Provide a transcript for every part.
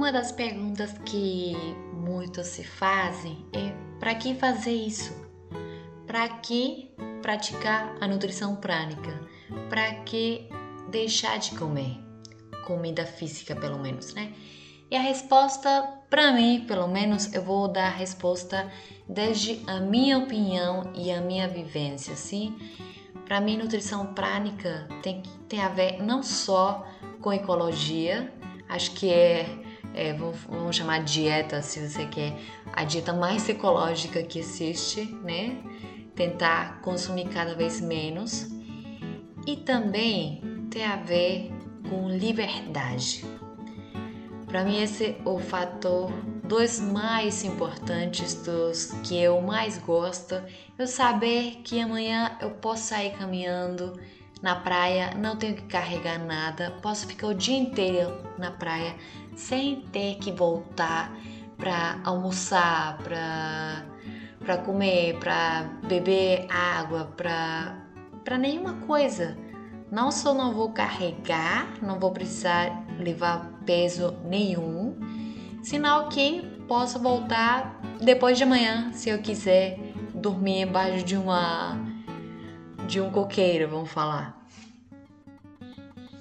Uma das perguntas que muitos se fazem é: para que fazer isso? Para que praticar a nutrição prânica? Para que deixar de comer? Comida física, pelo menos, né? E a resposta, para mim, pelo menos, eu vou dar a resposta desde a minha opinião e a minha vivência, sim? Para mim, nutrição prânica tem, tem a ver não só com ecologia, acho que é, é vamos chamar dieta, se você quer, a dieta mais ecológica que existe, né? Tentar consumir cada vez menos. E também tem a ver com liberdade. Para mim esse é o fator dos mais importantes, dos que eu mais gosto, eu saber que amanhã eu posso sair caminhando na praia, não tenho que carregar nada, posso ficar o dia inteiro na praia sem ter que voltar para almoçar, para para comer, para beber água, para para nenhuma coisa. Não só não vou carregar, não vou precisar levar peso nenhum, sinal que posso voltar depois de amanhã, se eu quiser dormir embaixo de uma de um coqueiro, vamos falar.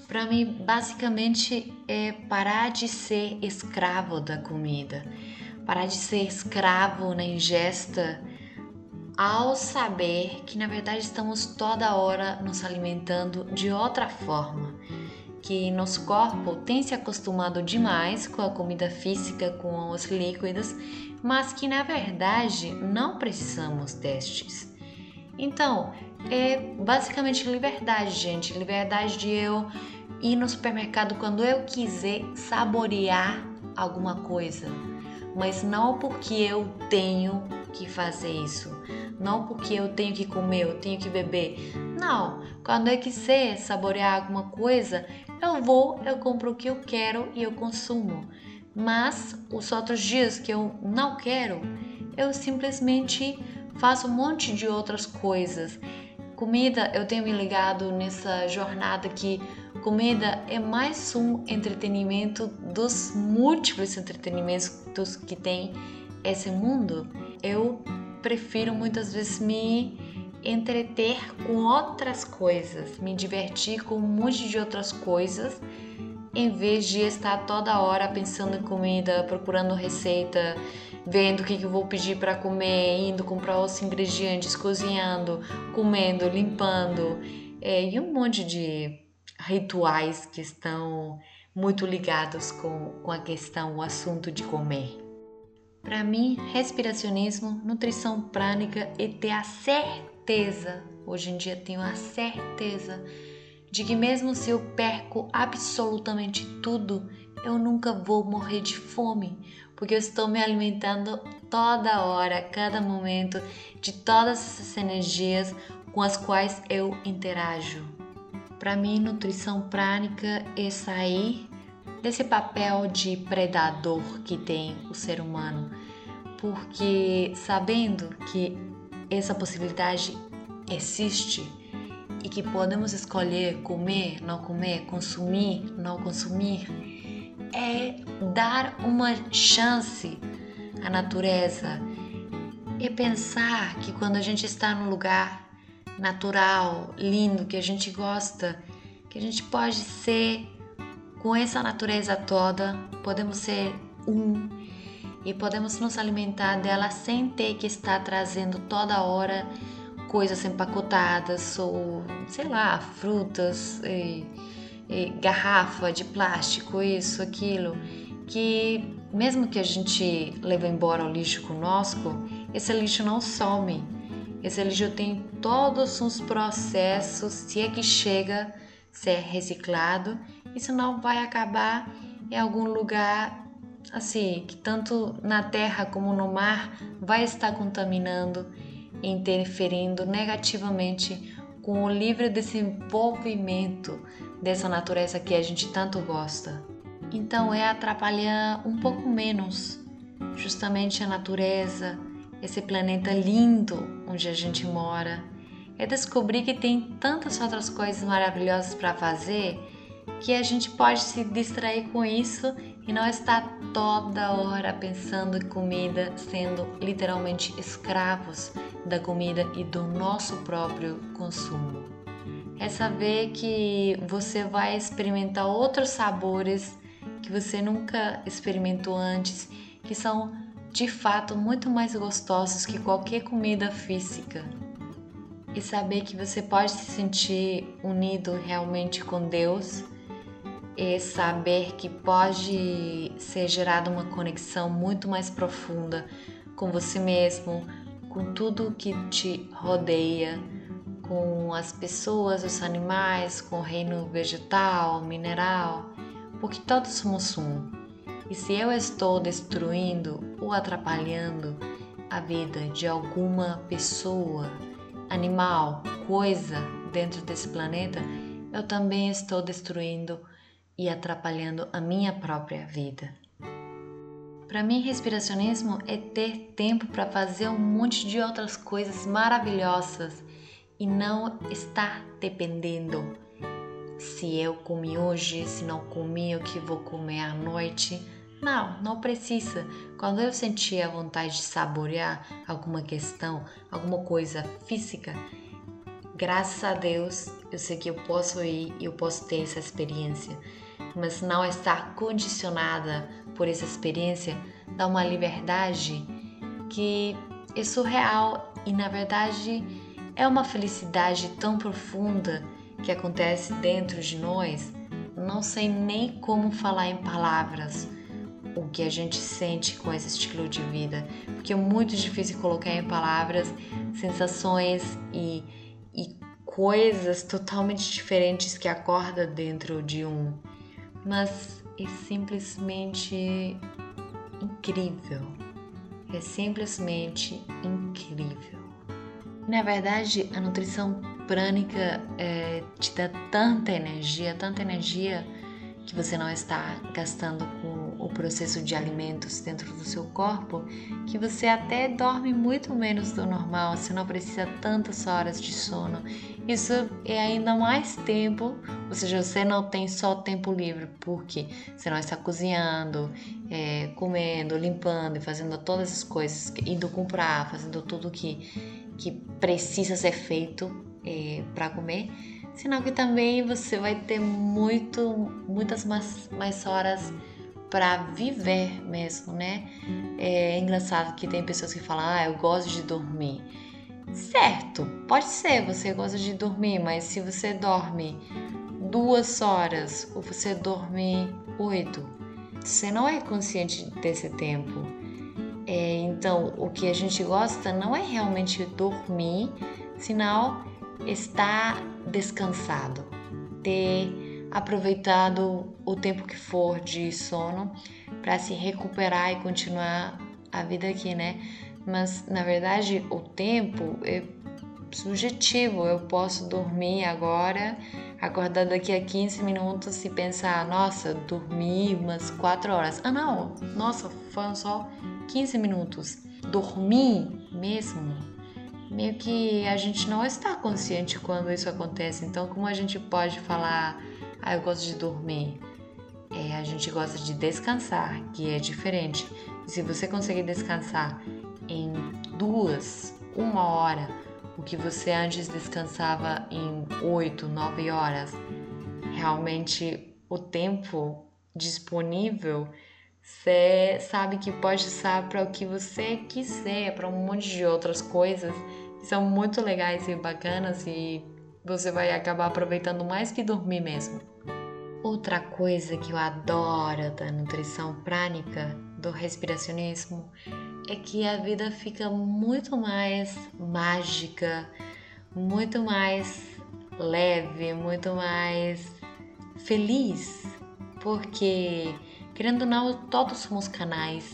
Para mim, basicamente é parar de ser escravo da comida, parar de ser escravo na ingesta ao saber que na verdade estamos toda hora nos alimentando de outra forma, que nosso corpo tem se acostumado demais com a comida física, com os líquidos, mas que na verdade não precisamos destes. Então, é basicamente liberdade, gente, liberdade de eu ir no supermercado quando eu quiser saborear alguma coisa, mas não porque eu tenho que fazer isso não porque eu tenho que comer, eu tenho que beber. Não, quando eu quiser saborear alguma coisa, eu vou, eu compro o que eu quero e eu consumo. Mas os outros dias que eu não quero, eu simplesmente faço um monte de outras coisas. Comida, eu tenho me ligado nessa jornada que comida é mais um entretenimento dos múltiplos entretenimentos que tem esse mundo. Eu prefiro muitas vezes me entreter com outras coisas, me divertir com um monte de outras coisas, em vez de estar toda hora pensando em comida, procurando receita, vendo o que, eu vou pedir para comer, indo comprar os ingredientes, cozinhando, comendo, limpando, é, e um monte de rituais que estão muito ligados com, com a questão, o assunto de comer. Para mim, respiracionismo, nutrição prânica e ter a certeza, hoje em dia tenho a certeza de que mesmo se eu perco absolutamente tudo, eu nunca vou morrer de fome, porque eu estou me alimentando toda hora, cada momento, de todas essas energias com as quais eu interajo. Para mim, nutrição prânica é sair desse papel de predador que tem o ser humano, porque sabendo que essa possibilidade existe e que podemos escolher comer, não comer, consumir, não consumir, é dar uma chance à natureza. E pensar que quando a gente está num lugar natural, lindo, que a gente gosta, que a gente pode ser com essa natureza toda, podemos ser um e podemos nos alimentar dela sem ter que estar trazendo toda hora coisas empacotadas ou, sei lá, frutas, e, e garrafa de plástico, isso, aquilo, que mesmo que a gente leve embora o lixo conosco, esse lixo não some. Esse lixo tem todos os processos, se é que chega ser reciclado isso não vai acabar em algum lugar assim que tanto na terra como no mar vai estar contaminando interferindo negativamente com o livre desenvolvimento dessa natureza que a gente tanto gosta. Então é atrapalhar um pouco menos justamente a natureza, esse planeta lindo onde a gente mora. É descobrir que tem tantas outras coisas maravilhosas para fazer que a gente pode se distrair com isso e não estar toda hora pensando em comida, sendo literalmente escravos da comida e do nosso próprio consumo. É saber que você vai experimentar outros sabores que você nunca experimentou antes, que são de fato muito mais gostosos que qualquer comida física. E saber que você pode se sentir unido realmente com Deus e saber que pode ser gerada uma conexão muito mais profunda com você mesmo, com tudo que te rodeia, com as pessoas, os animais, com o reino vegetal, mineral, porque todos somos um. E se eu estou destruindo ou atrapalhando a vida de alguma pessoa, animal, coisa dentro desse planeta, eu também estou destruindo e atrapalhando a minha própria vida. Para mim, respiracionismo é ter tempo para fazer um monte de outras coisas maravilhosas e não estar dependendo se eu comi hoje, se não comi, o que vou comer à noite. Não, não precisa. Quando eu sentir a vontade de saborear alguma questão, alguma coisa física, graças a Deus eu sei que eu posso ir e eu posso ter essa experiência mas não estar condicionada por essa experiência dá uma liberdade que é surreal e na verdade é uma felicidade tão profunda que acontece dentro de nós. Não sei nem como falar em palavras o que a gente sente com esse estilo de vida, porque é muito difícil colocar em palavras sensações e, e coisas totalmente diferentes que acorda dentro de um mas é simplesmente incrível. É simplesmente incrível. Na verdade, a nutrição prânica é, te dá tanta energia, tanta energia que você não está gastando com o processo de alimentos dentro do seu corpo, que você até dorme muito menos do normal, você não precisa tantas horas de sono. Isso é ainda mais tempo, ou seja, você não tem só tempo livre, porque você não está cozinhando, é, comendo, limpando e fazendo todas as coisas, indo comprar, fazendo tudo que, que precisa ser feito é, para comer Sinal que também você vai ter muito, muitas mais, mais horas para viver mesmo, né? É engraçado que tem pessoas que falam, ah, eu gosto de dormir. Certo, pode ser, você gosta de dormir, mas se você dorme duas horas ou você dorme oito, você não é consciente desse tempo. É, então, o que a gente gosta não é realmente dormir, sinal estar descansado, ter aproveitado o tempo que for de sono para se recuperar e continuar a vida aqui, né? Mas na verdade o tempo é subjetivo. Eu posso dormir agora, acordar daqui a 15 minutos e pensar, nossa, dormi umas 4 horas. Ah, não, nossa, foram só 15 minutos. Dormir mesmo meio que a gente não está consciente quando isso acontece. Então, como a gente pode falar, ah, eu gosto de dormir? É, a gente gosta de descansar, que é diferente. Se você conseguir descansar em duas, uma hora, o que você antes descansava em oito, nove horas, realmente o tempo disponível você sabe que pode usar para o que você quiser, para um monte de outras coisas que são muito legais e bacanas e você vai acabar aproveitando mais que dormir mesmo. Outra coisa que eu adoro da nutrição prânica, do respiracionismo, é que a vida fica muito mais mágica, muito mais leve, muito mais feliz, porque Querendo ou não, todos somos canais,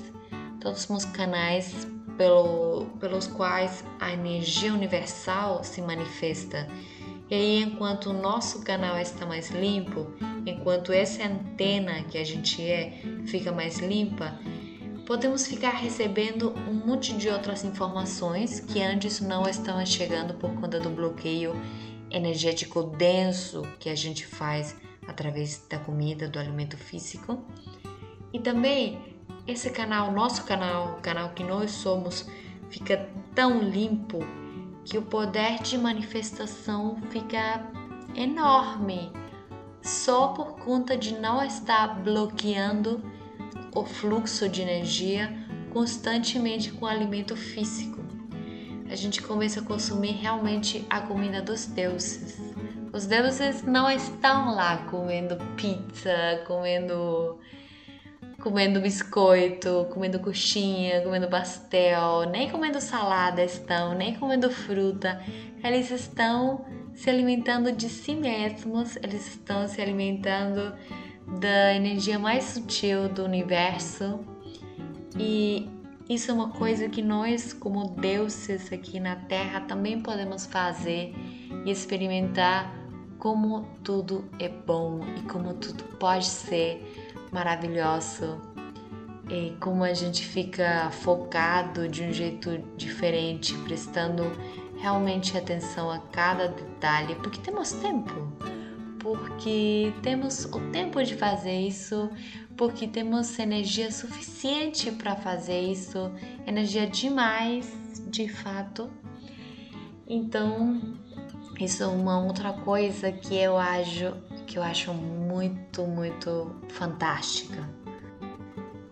todos somos canais pelo, pelos quais a energia universal se manifesta. E aí, enquanto o nosso canal está mais limpo, enquanto essa antena que a gente é fica mais limpa, podemos ficar recebendo um monte de outras informações que antes não estavam chegando por conta do bloqueio energético denso que a gente faz através da comida, do alimento físico. E também esse canal, nosso canal, o canal que nós somos, fica tão limpo que o poder de manifestação fica enorme só por conta de não estar bloqueando o fluxo de energia constantemente com alimento físico. A gente começa a consumir realmente a comida dos deuses. Os deuses não estão lá comendo pizza, comendo comendo biscoito, comendo coxinha, comendo pastel, nem comendo salada estão, nem comendo fruta. Eles estão se alimentando de si mesmos, eles estão se alimentando da energia mais sutil do universo. E isso é uma coisa que nós, como deuses aqui na Terra, também podemos fazer e experimentar como tudo é bom e como tudo pode ser maravilhoso e como a gente fica focado de um jeito diferente, prestando realmente atenção a cada detalhe, porque temos tempo, porque temos o tempo de fazer isso, porque temos energia suficiente para fazer isso, energia demais, de fato. Então, isso é uma outra coisa que eu acho que eu acho muito, muito fantástica.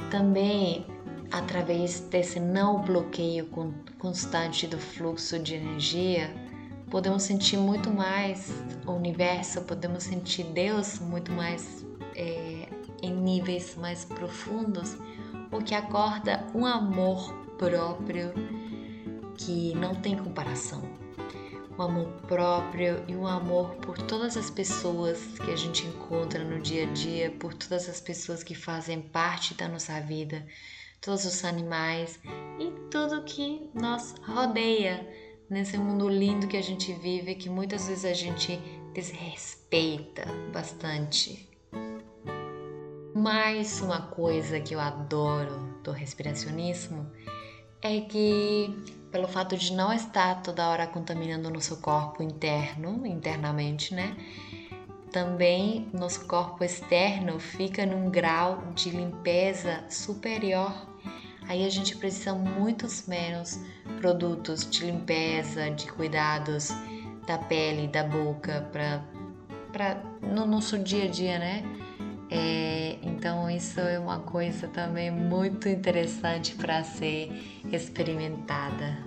Também através desse não bloqueio constante do fluxo de energia, podemos sentir muito mais o universo, podemos sentir Deus muito mais é, em níveis mais profundos, o que acorda um amor próprio que não tem comparação um amor próprio e um amor por todas as pessoas que a gente encontra no dia a dia, por todas as pessoas que fazem parte da nossa vida, todos os animais e tudo que nos rodeia nesse mundo lindo que a gente vive, que muitas vezes a gente desrespeita bastante. Mais uma coisa que eu adoro do respiracionismo é que pelo fato de não estar toda hora contaminando o nosso corpo interno, internamente, né? Também nosso corpo externo fica num grau de limpeza superior. Aí a gente precisa muitos menos produtos de limpeza, de cuidados da pele, da boca, para no nosso dia a dia, né? É, então isso é uma coisa também muito interessante para ser experimentada.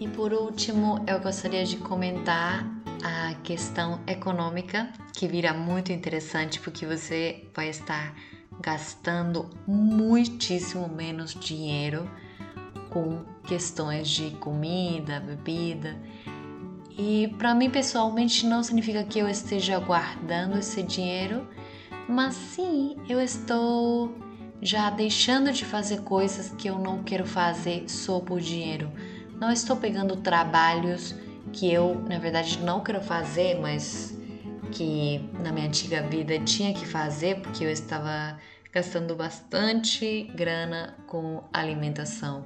E por último, eu gostaria de comentar a questão econômica, que vira muito interessante porque você vai estar gastando muitíssimo menos dinheiro com questões de comida, bebida. E para mim pessoalmente não significa que eu esteja guardando esse dinheiro, mas sim, eu estou já deixando de fazer coisas que eu não quero fazer só por dinheiro. Não estou pegando trabalhos que eu, na verdade, não quero fazer, mas que na minha antiga vida tinha que fazer porque eu estava gastando bastante grana com alimentação.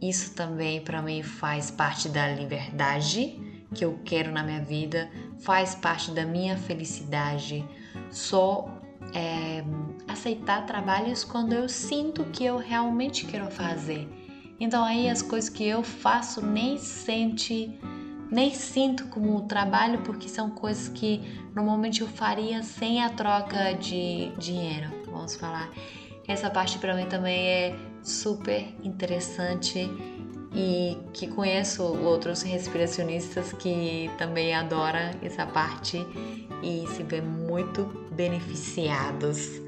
Isso também para mim faz parte da liberdade que eu quero na minha vida, faz parte da minha felicidade só é, aceitar trabalhos quando eu sinto que eu realmente quero fazer. Então aí as coisas que eu faço nem sente, nem sinto como trabalho porque são coisas que normalmente eu faria sem a troca de dinheiro, vamos falar. Essa parte para mim também é super interessante e que conheço outros respiracionistas que também adoram essa parte e se vê muito beneficiados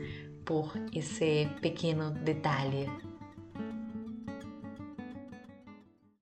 por esse pequeno detalhe.